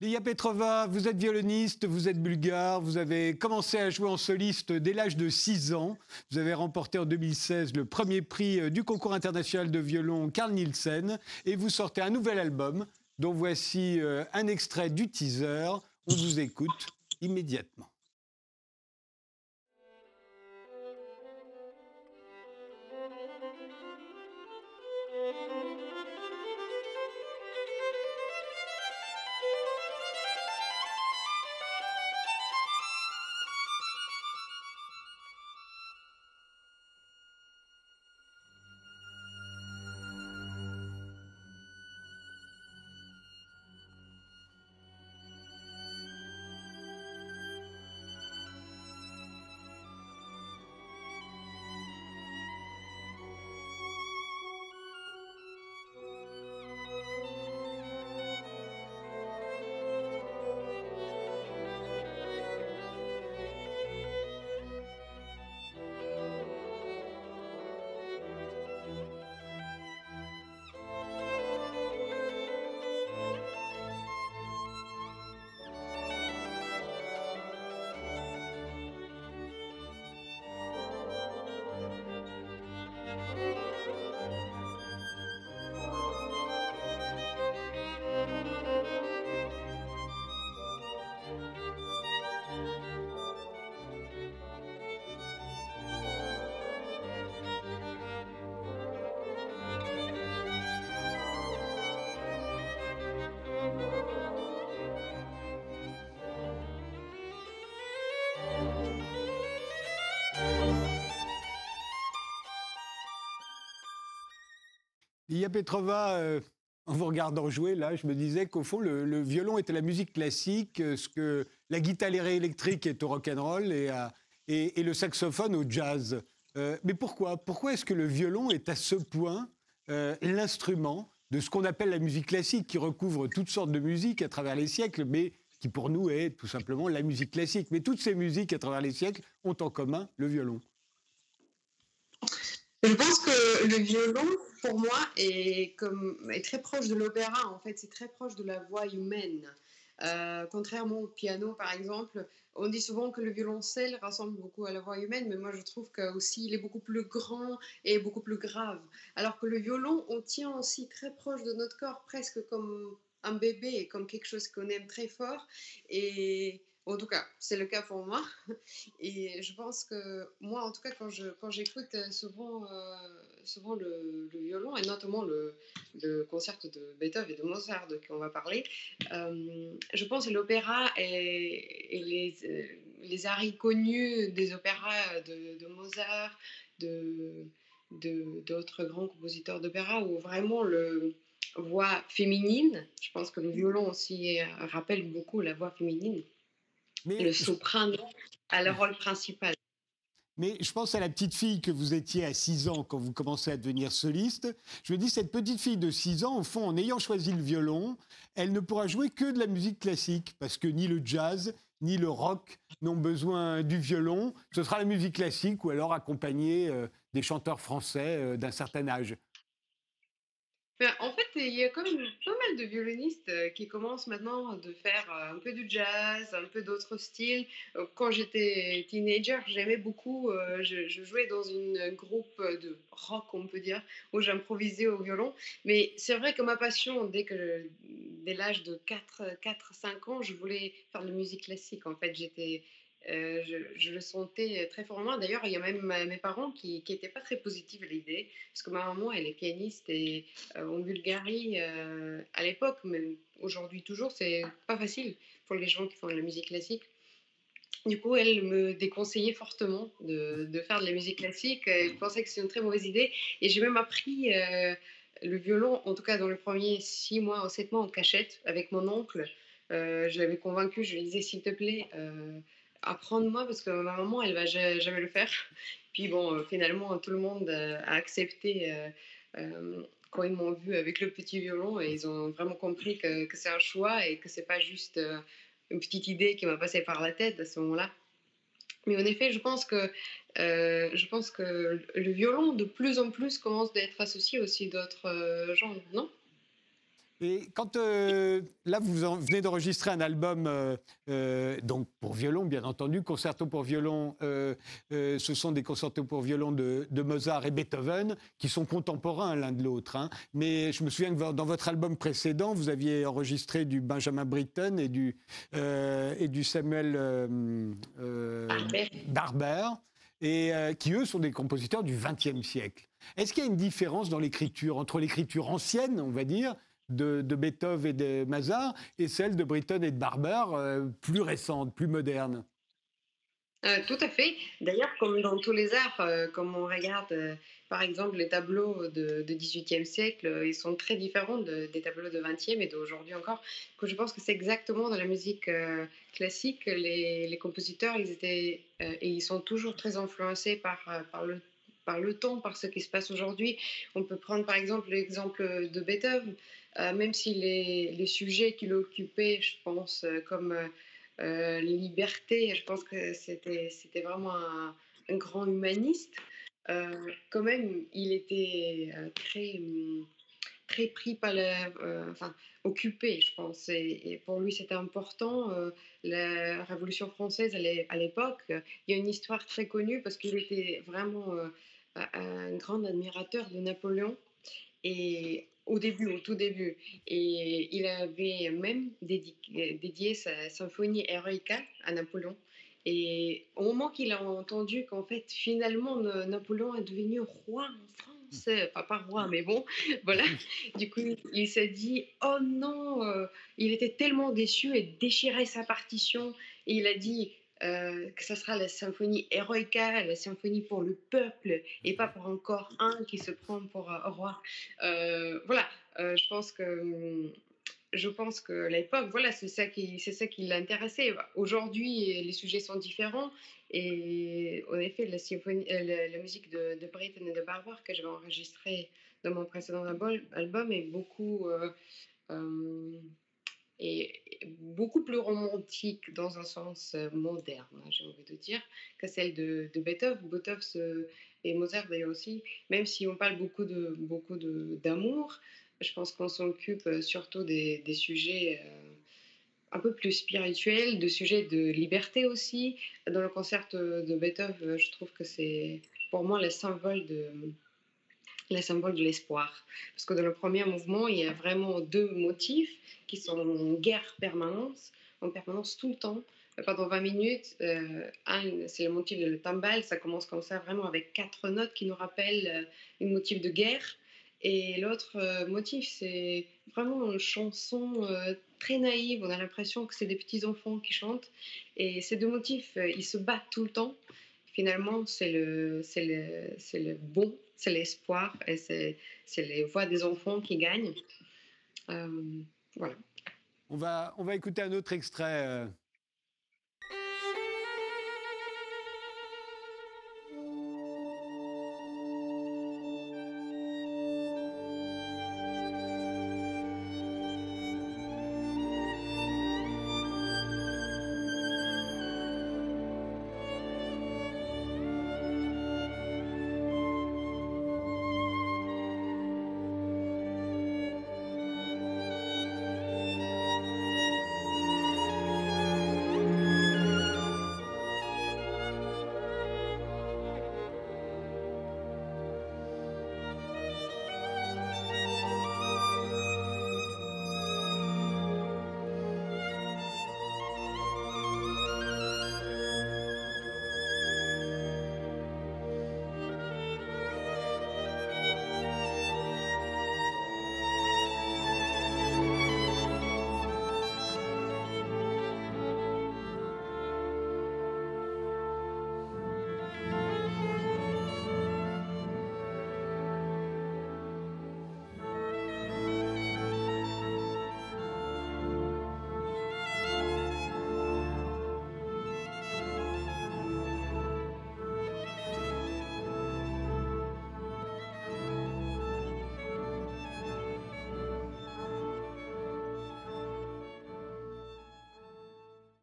Lia Petrova, vous êtes violoniste, vous êtes bulgare, vous avez commencé à jouer en soliste dès l'âge de 6 ans. Vous avez remporté en 2016 le premier prix euh, du concours international de violon Carl Nielsen et vous sortez un nouvel album dont voici euh, un extrait du teaser. On vous écoute immédiatement. Lia Petrova, euh, en vous regardant jouer, là, je me disais qu'au fond, le, violon était la musique classique, euh, ce que la guitare électrique est au rock'n'roll et, et, et le saxophone au jazz. Euh, mais pourquoi? Pourquoi est-ce que le violon est à ce point l'instrument de ce qu'on appelle la musique classique, qui recouvre toutes sortes de musiques à travers les siècles, mais qui pour nous est tout simplement la musique classique? Mais toutes ces musiques à travers les siècles ont en commun le violon. Je pense que le violon, pour moi, est, très proche de l'opéra. En fait, c'est très proche de la voix humaine. Euh, contrairement au piano, par exemple, on dit souvent que le violoncelle ressemble beaucoup à la voix humaine, mais moi je trouve qu'aussi il est beaucoup plus grand et beaucoup plus grave. Alors que le violon, on tient aussi très proche de notre corps, presque comme un bébé comme quelque chose qu'on aime très fort. Et en tout cas, c'est le cas pour moi. Et je pense que moi, en tout cas, quand, je, quand j'écoute euh, souvent, euh, souvent le, violon, et notamment le, le, concert de Beethoven et de Mozart qu'on va parler, euh, je pense que l'opéra et, les, les arts connus des opéras de, de Mozart, de, d'autres grands compositeurs d'opéra, où vraiment le voix féminine, je pense que le violon aussi rappelle beaucoup la voix féminine le soprano a le rôle principal. Mais je pense à la petite fille que vous étiez à 6 ans quand vous commencez à devenir soliste. Je me dis, cette petite fille de 6 ans, au fond, en ayant choisi le violon, elle ne pourra jouer que de la musique classique, parce que ni le jazz, ni le rock n'ont besoin du violon. Ce sera la musique classique ou alors accompagné euh, des chanteurs français euh, d'un certain âge. En fait, il y a quand même pas mal de violonistes euh, qui commencent maintenant de faire euh, un peu du jazz, un peu d'autres styles. Euh, quand j'étais teenager, j'aimais beaucoup, je, jouais dans un groupe de rock, on peut dire, où j'improvisais au violon. Mais c'est vrai que ma passion, dès, dès l'âge de 4-5 ans, je voulais faire de la musique classique. En fait, j'étais euh, je, le sentais très fortement. D'ailleurs, il y a même mes parents qui n'étaient pas très positifs à l'idée, parce que ma maman, elle est pianiste et euh, en Bulgarie, euh, à l'époque, mais aujourd'hui toujours, c'est pas facile pour les gens qui font de la musique classique. Du coup, elle me déconseillait fortement de, de faire de la musique classique. Elle pensait que c'est une très mauvaise idée. Et j'ai même appris le violon, en tout cas dans les premiers six mois ou sept mois en cachette, avec mon oncle. je l'avais convaincu, je lui disais, s'il te plaît, apprendre-moi parce que ma maman, elle va jamais le faire. Puis bon, euh, finalement, tout le monde euh, a accepté euh, quand ils m'ont vu avec le petit violon et ils ont vraiment compris que, que c'est un choix et que c'est pas juste une petite idée qui m'a passé par la tête à ce moment-là. Mais en effet, je pense que je pense que le violon de plus en plus commence à être associé aussi d'autres genres, non? Et quand euh, là, vous venez d'enregistrer un album, euh, euh, donc pour violon, bien entendu, concerto pour violon, ce sont des concertos pour violon de, Mozart et Beethoven, qui sont contemporains l'un de l'autre. Hein. Mais je me souviens que dans votre album précédent, vous aviez enregistré du Benjamin Britten et du, et du Samuel Barber, et qui eux sont des compositeurs du XXe siècle. Est-ce qu'il y a une différence dans l'écriture entre l'écriture ancienne, on va dire, de, Beethoven et de Mazar et celle de Britten et de Barber, euh, plus récente, plus moderne. Euh, tout à fait. D'ailleurs, comme dans tous les arts, euh, comme on regarde par exemple les tableaux de, de 18e siècle, ils sont très différents des tableaux de 20e et d'aujourd'hui encore. Que je pense que c'est exactement dans la musique classique, les, les, compositeurs, ils étaient et ils sont toujours très influencés par le temps, par ce qui se passe aujourd'hui. On peut prendre par exemple l'exemple de Beethoven. Euh, même si les, les sujets qu'il occupait, je pense, euh, comme euh, les libertés, je pense que c'était, vraiment un, grand humaniste, quand même, il était très, très pris par le, enfin, occupé, je pense. Et, pour lui, c'était important. la Révolution française, à l'époque, il y a une histoire très connue parce qu'il était vraiment un grand admirateur de Napoléon. Et au début, au tout début. Et il avait même dédié, sa symphonie Eroica à Napoléon. Et au moment qu'il a entendu qu'en fait, finalement, Napoléon est devenu roi en France, pas pas roi, mais bon, voilà. Du coup, il s'est dit, oh non, euh, il était tellement déçu et déchirait sa partition. Et il a dit, euh, que ce sera la symphonie héroïca, la symphonie pour le peuple et pas pour encore un qui se prend pour un roi. Euh, voilà, je pense que je pense que l'époque, voilà, c'est ça qui, c'est ça qui l'intéressait. Aujourd'hui, les sujets sont différents et en effet, la, symphonie, la, musique de, de Britten et de Barbara que j'avais enregistrée dans mon précédent album est beaucoup est beaucoup plus romantique dans un sens euh, moderne, hein, j'ai envie de dire, que celle de, Beethoven. Beethoven et Mozart d'ailleurs aussi, même si on parle beaucoup de beaucoup d'amour, je pense qu'on s'occupe euh, surtout des, des sujets euh, un peu plus spirituels, de sujets de liberté aussi. Dans le concert de Beethoven, je trouve que c'est pour moi le symbole de le symbole de l'espoir. Parce que dans le premier mouvement, il y a vraiment deux motifs qui sont en guerre permanente, en permanence tout le temps. Pendant 20 minutes, euh, un, c'est le motif de le timbal, ça commence comme ça, vraiment avec quatre notes qui nous rappellent euh, une motif de guerre. Et l'autre euh, motif, c'est vraiment une chanson très naïve, on a l'impression que c'est des petits enfants qui chantent. Et ces deux motifs, ils se battent tout le temps. Finalement, c'est le, le, le bon, c'est l'espoir, et c'est, les voix des enfants qui gagnent. Voilà. On va, on va écouter un autre extrait.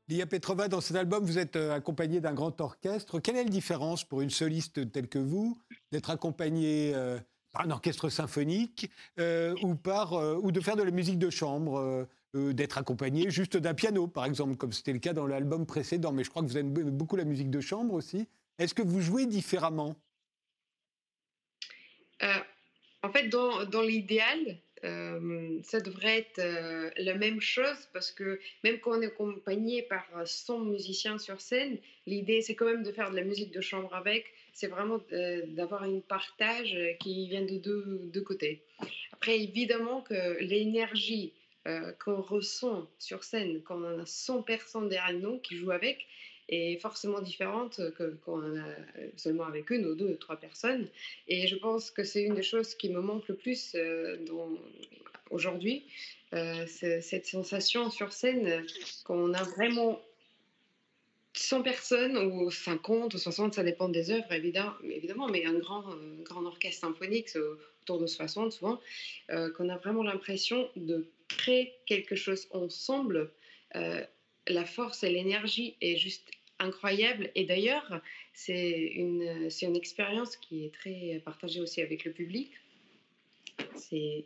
Lia Petrova, dans cet album, vous êtes euh, accompagné d'un grand orchestre. Quelle est la différence pour une soliste telle que vous d'être accompagnée euh, par un orchestre symphonique euh, ou, de faire de la musique de chambre d'être accompagné juste d'un piano, par exemple, comme c'était le cas dans l'album précédent? Mais je crois que vous aimez beaucoup la musique de chambre aussi. Est-ce que vous jouez différemment? En fait, dans l'idéal, euh, ça devrait être euh, la même chose parce que même quand on est accompagné par 100 musiciens sur scène, l'idée c'est quand même de faire de la musique de chambre avec, c'est vraiment euh, d'avoir un partage qui vient de deux, deux, côtés. Après, évidemment que l'énergie qu'on ressent sur scène quand on a 100 personnes derrière nous qui jouent avec, est forcément différente quand on a seulement avec une ou deux trois personnes. Et je pense que c'est une des choses qui me manque le plus euh, aujourd'hui, euh, cette sensation sur scène qu'on a vraiment 100 personnes ou 50 ou 60, ça dépend des œuvres évidemment, mais un grand, grand orchestre symphonique, autour de 60 souvent, euh, qu'on a vraiment l'impression de créer quelque chose ensemble la force et l'énergie est juste incroyable. Et d'ailleurs, c'est une, c'est une expérience qui est très partagée aussi avec le public. C'est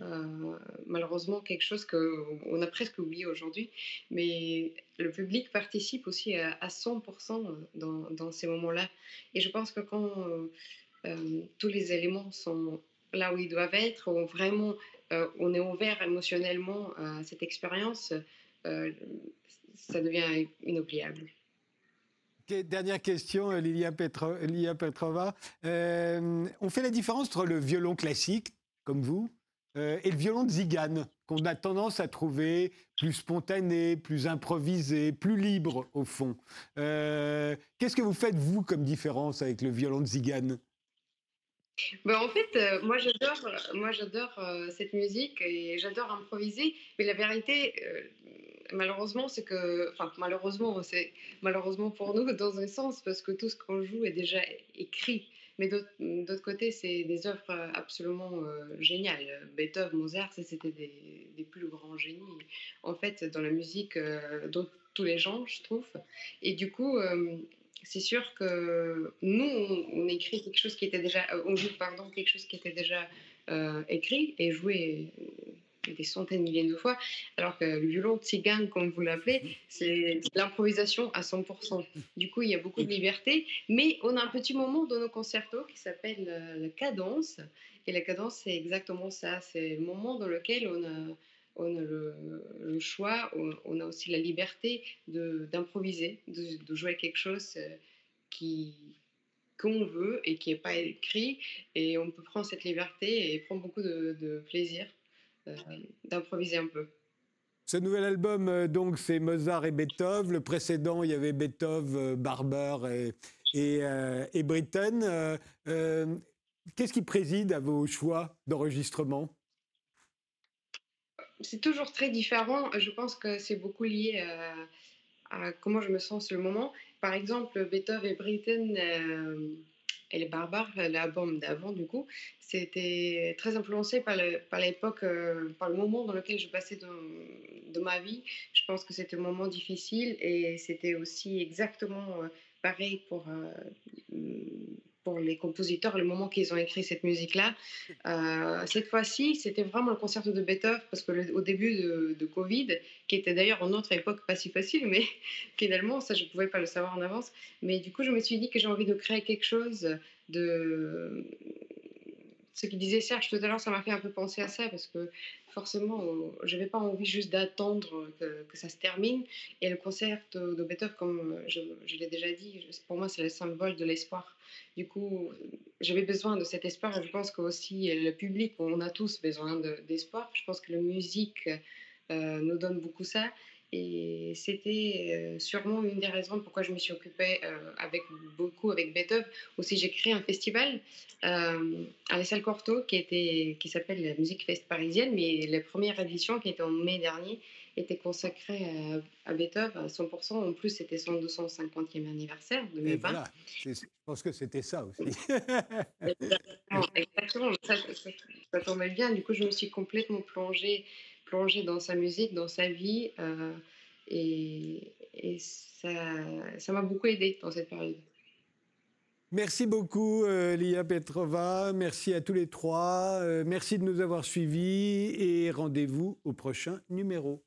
euh, malheureusement quelque chose qu'on a presque oublié aujourd'hui, mais le public participe aussi à, 100% dans, dans, ces moments-là. Et je pense que quand euh, tous les éléments sont là où ils doivent être, où vraiment euh, on est ouvert émotionnellement à cette expérience, ça devient inoubliable. Dernière question, euh, Lilia, Petrova. Euh, on fait la différence entre le violon classique, comme vous, euh, et le violon de Zigane, qu'on a tendance à trouver plus spontané, plus improvisé, plus libre au fond. Euh, qu'est-ce que vous faites, vous, comme différence avec le violon de Zigane? Ben, en fait, euh, moi j'adore, moi j'adore cette musique et j'adore improviser. Mais la vérité, malheureusement, c'est que, enfin malheureusement, c'est malheureusement pour nous dans un sens parce que tout ce qu'on joue est déjà écrit. Mais d'autre côté, c'est des œuvres euh, absolument euh, géniales. Beethoven, Mozart, c'était des, plus grands génies, en fait, dans la musique, euh, dans tous les genres, je trouve. Et du coup, c'est sûr que nous, on, écrit quelque chose qui était déjà, on joue, pardon, quelque chose qui était déjà écrit et joué des centaines, de milliers de fois, alors que le violon tzigane, comme vous l'appelez, c'est l'improvisation à 100%. Du coup, il y a beaucoup de liberté, mais on a un petit moment dans nos concertos qui s'appelle euh, la cadence, et la cadence, c'est exactement ça, c'est le moment dans lequel on a, on a le, choix, on, a aussi la liberté d'improviser, de, jouer quelque chose euh, qui qu'on veut et qui n'est pas écrit, et on peut prendre cette liberté et prendre beaucoup de plaisir. euh, d'improviser un peu. Ce nouvel album, euh, donc, c'est Mozart et Beethoven. Le précédent, il y avait Beethoven, euh, Barber et, et, Britten. Qu'est-ce qui préside à vos choix d'enregistrement? C'est toujours très différent. Je pense que c'est beaucoup lié à, comment je me sens sur le moment. Par exemple, Beethoven et Britten et les barbares, l'album d'avant du coup, c'était très influencé par l'époque, euh, par, le moment dans lequel je passais de, ma vie. Je pense que c'était un moment difficile et c'était aussi exactement euh, pareil pour, euh, pour les compositeurs, le moment qu'ils ont écrit cette musique-là. Euh, cette fois-ci, c'était vraiment le concerto de Beethoven, parce qu'au début de, de, Covid, qui était d'ailleurs en autre époque pas si facile, mais finalement, ça, je ne pouvais pas le savoir en avance. Mais du coup, je me suis dit que j'ai envie de créer quelque chose de ce qu'il disait Serge tout à l'heure, ça m'a fait un peu penser à ça parce que forcément, je n'avais pas envie juste d'attendre que, que, ça se termine. Et le concert de comme je, l'ai déjà dit, pour moi, c'est le symbole de l'espoir. Du coup, j'avais besoin de cet espoir et je pense que aussi le public, on a tous besoin d'espoir. je pense que la musique euh, nous donne beaucoup ça. Et c'était euh, sûrement une des raisons pourquoi je me suis occupée euh, avec beaucoup avec Beethoven. Aussi, j'ai créé un festival euh, à la salle Corto qui, était, qui s'appelle la Musique Fest Parisienne, mais la première édition qui était en mai dernier était consacrée à, Beethoven à 100%. En plus, c'était son 250e anniversaire de mai voilà. Je pense que c'était ça aussi. Exactement, Ça, ça, tombait bien. Du coup, je me suis complètement plongée plongé dans sa musique, dans sa vie. Euh, et, ça m'a beaucoup aidé dans cette période. Merci beaucoup, euh, Lia Petrova. Merci à tous les trois. Euh, merci de nous avoir suivis et rendez-vous au prochain numéro.